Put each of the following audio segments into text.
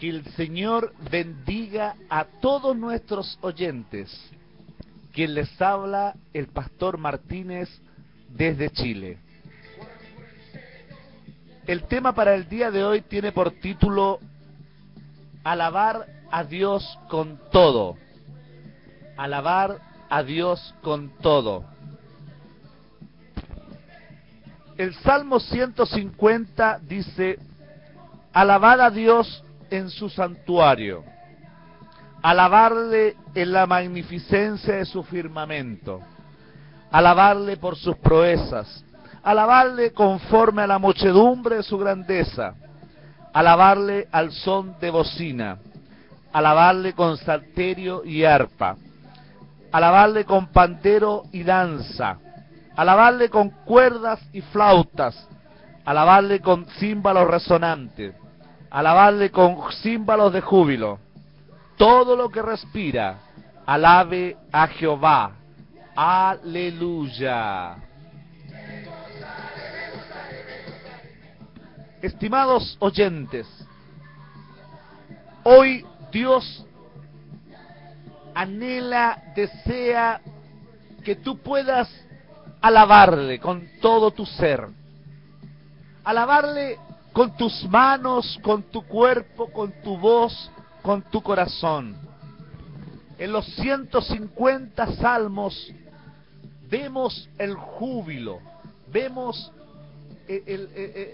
Que el Señor bendiga a todos nuestros oyentes. Quien les habla, el pastor Martínez desde Chile. El tema para el día de hoy tiene por título Alabar a Dios con todo. Alabar a Dios con todo. El Salmo 150 dice, Alabad a Dios en su santuario, alabarle en la magnificencia de su firmamento, alabarle por sus proezas, alabarle conforme a la muchedumbre de su grandeza, alabarle al son de bocina, alabarle con salterio y arpa, alabarle con pandero y danza, alabarle con cuerdas y flautas, alabarle con címbalos resonantes, alabarle con címbalos de júbilo. Todo lo que respira, alabe a Jehová. Aleluya. Estimados oyentes, hoy Dios anhela, desea que tú puedas alabarle con todo tu ser. Alabarle con tus manos, con tu cuerpo, con tu voz, con tu corazón. En los 150 salmos vemos el júbilo, vemos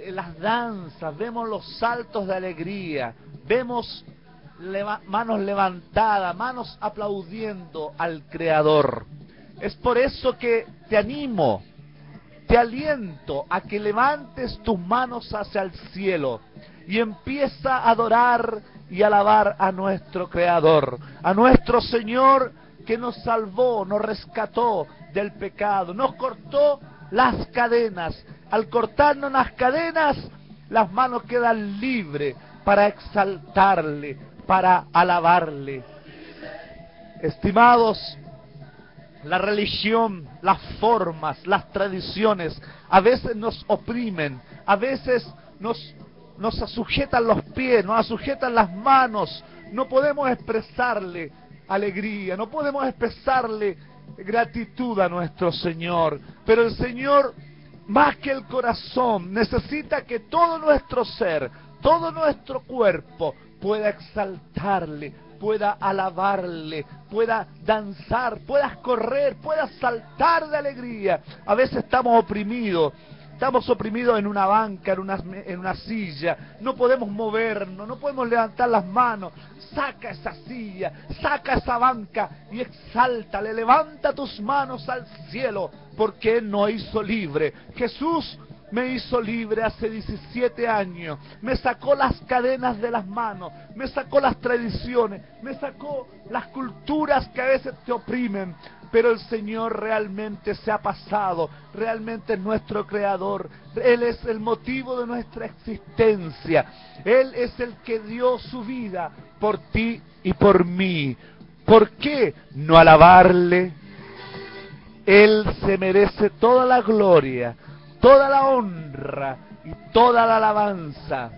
las danzas, vemos los saltos de alegría, vemos manos levantadas, manos aplaudiendo al Creador. Es por eso que te animo, te aliento a que levantes tus manos hacia el cielo y empieza a adorar y alabar a nuestro Creador, a nuestro Señor que nos salvó, nos rescató del pecado, nos cortó las cadenas. Al cortarnos las cadenas, las manos quedan libres para exaltarle, para alabarle. Estimados, la religión, las formas, las tradiciones, a veces nos oprimen, a veces nos, nos sujetan los pies, nos sujetan las manos, no podemos expresarle alegría, no podemos expresarle gratitud a nuestro Señor. Pero el Señor, más que el corazón, necesita que todo nuestro ser, todo nuestro cuerpo pueda exaltarle, pueda alabarle, pueda danzar, puedas correr, puedas saltar de alegría. A veces estamos oprimidos, estamos oprimidos en una banca, en una, en una silla, no podemos movernos, no podemos levantar las manos. Saca esa silla, saca esa banca y exáltale, levanta tus manos al cielo, porque nos hizo libre. Jesús me hizo libre hace 17 años, me sacó las cadenas de las manos, me sacó las tradiciones, me sacó las culturas que a veces te oprimen, pero el Señor realmente se ha pasado, realmente es nuestro creador, Él es el motivo de nuestra existencia, Él es el que dio su vida por ti y por mí. ¿Por qué no alabarle? Él se merece toda la gloria, toda la honra y toda la alabanza.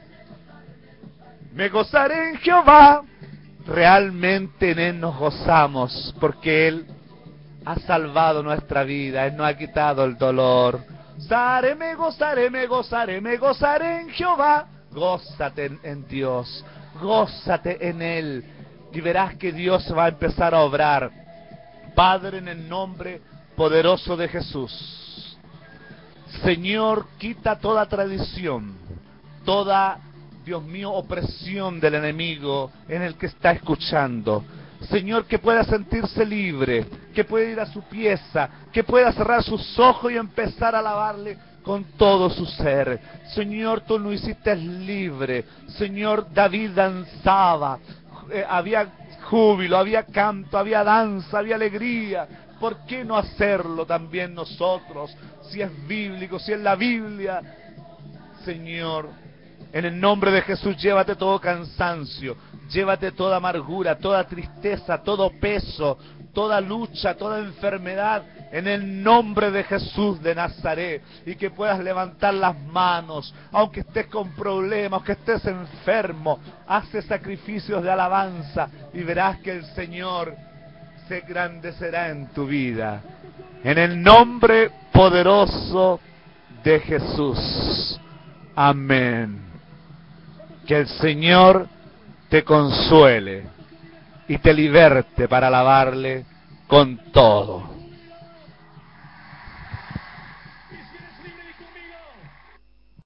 Me gozaré en Jehová. Realmente en Él nos gozamos porque Él ha salvado nuestra vida, Él nos ha quitado el dolor. Gozaré, me gozaré, me gozaré, me gozaré en Jehová. Gózate en, en Dios, gózate en Él y verás que Dios va a empezar a obrar. Padre, en el nombre poderoso de Jesús. Señor, quita toda tradición, toda, Dios mío, opresión del enemigo en el que está escuchando. Señor, que pueda sentirse libre, que pueda ir a su pieza, que pueda cerrar sus ojos y empezar a alabarle con todo su ser. Señor, tú lo hiciste libre. Señor, David danzaba. Eh, había júbilo, había canto, había danza, había alegría. ¿Por qué no hacerlo también nosotros? Si es bíblico, si es la Biblia. Señor, en el nombre de Jesús, llévate todo cansancio, llévate toda amargura, toda tristeza, todo peso, toda lucha, toda enfermedad en el nombre de Jesús de Nazaret y que puedas levantar las manos, aunque estés con problemas, aunque estés enfermo, hace sacrificios de alabanza y verás que el Señor se engrandecerá en tu vida. En el nombre poderoso de Jesús. Amén. Que el Señor te consuele y te liberte para alabarle con todo.